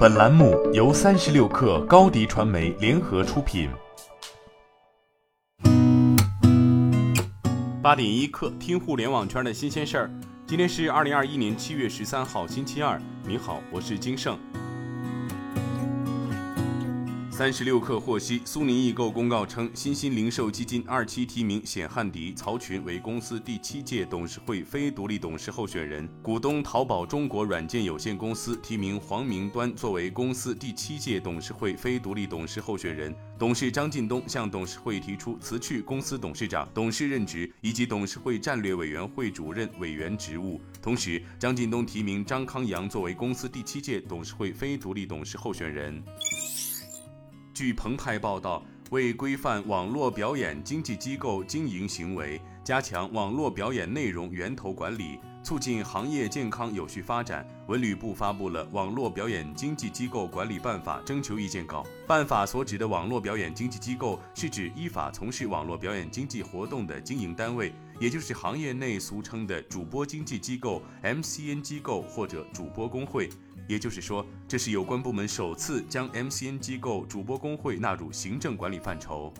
本栏目由三十六氪高低传媒联合出品。八点一刻，听互联网圈的新鲜事儿。今天是二零二一年七月十三号，星期二。你好，我是金盛。三十六氪获悉，苏宁易购公告称，新兴零售基金二期提名冼汉迪、曹群为公司第七届董事会非独立董事候选人；股东淘宝中国软件有限公司提名黄明端作为公司第七届董事会非独立董事候选人。董事张近东向董事会提出辞去公司董事长、董事任职以及董事会战略委员会主任委员职务。同时，张近东提名张康阳作为公司第七届董事会非独立董事候选人。据澎湃报道，为规范网络表演经纪机构经营行为，加强网络表演内容源头管理，促进行业健康有序发展，文旅部发布了《网络表演经纪机构管理办法》征求意见稿。办法所指的网络表演经纪机构，是指依法从事网络表演经纪活动的经营单位，也就是行业内俗称的主播经纪机构、MCN 机构或者主播工会。也就是说，这是有关部门首次将 MCN 机构主播工会纳入行政管理范畴。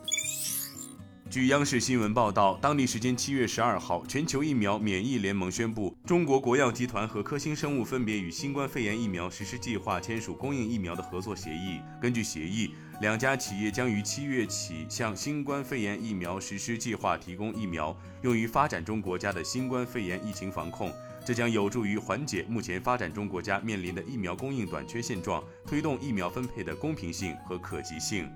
据央视新闻报道，当地时间七月十二号，全球疫苗免疫联盟宣布，中国国药集团和科兴生物分别与新冠肺炎疫苗实施计划签署供应疫苗的合作协议。根据协议，两家企业将于七月起向新冠肺炎疫苗实施计划提供疫苗，用于发展中国家的新冠肺炎疫情防控。这将有助于缓解目前发展中国家面临的疫苗供应短缺现状，推动疫苗分配的公平性和可及性。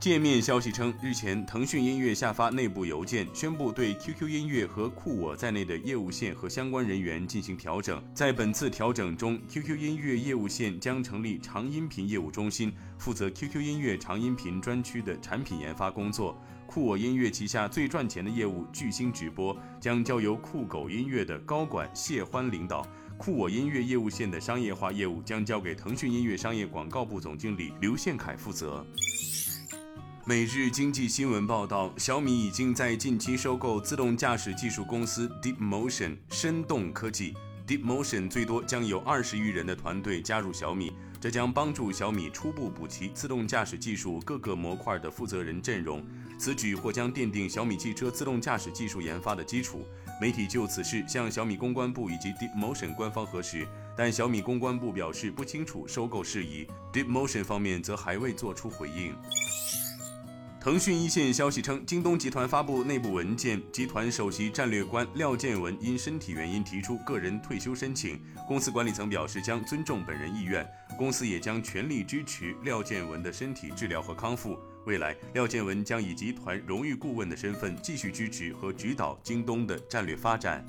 界面消息称，日前腾讯音乐下发内部邮件，宣布对 QQ 音乐和酷我在内的业务线和相关人员进行调整。在本次调整中，QQ 音乐业务线将成立长音频业务中心，负责 QQ 音乐长音频专区的产品研发工作。酷我音乐旗下最赚钱的业务巨星直播将交由酷狗音乐的高管谢欢领导。酷我音乐业务线的商业化业务将交给腾讯音乐商业广告部总经理刘宪凯负责。每日经济新闻报道，小米已经在近期收购自动驾驶技术公司 Deep Motion 深动科技。Deep Motion 最多将有二十余人的团队加入小米，这将帮助小米初步补齐自动驾驶技术各个模块的负责人阵容。此举或将奠定小米汽车自动驾驶技术研发的基础。媒体就此事向小米公关部以及 Deep Motion 官方核实，但小米公关部表示不清楚收购事宜，Deep Motion 方面则还未做出回应。腾讯一线消息称，京东集团发布内部文件，集团首席战略官廖建文因身体原因提出个人退休申请，公司管理层表示将尊重本人意愿，公司也将全力支持廖建文的身体治疗和康复。未来，廖建文将以集团荣誉顾问的身份继续支持和指导京东的战略发展。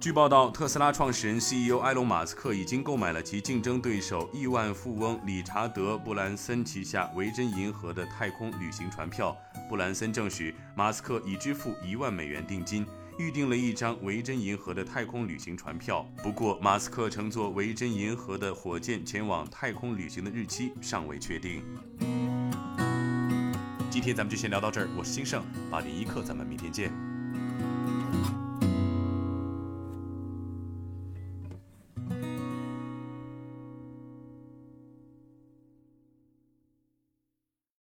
据报道，特斯拉创始人 CEO 埃隆·马斯克已经购买了其竞争对手亿万富翁理查德·布兰森旗下维珍银河的太空旅行船票。布兰森证实，马斯克已支付一万美元定金，预定了一张维珍银河的太空旅行船票。不过，马斯克乘坐维珍银河的火箭前往太空旅行的日期尚未确定。今天咱们就先聊到这儿，我是金盛，八点一刻，咱们明天见。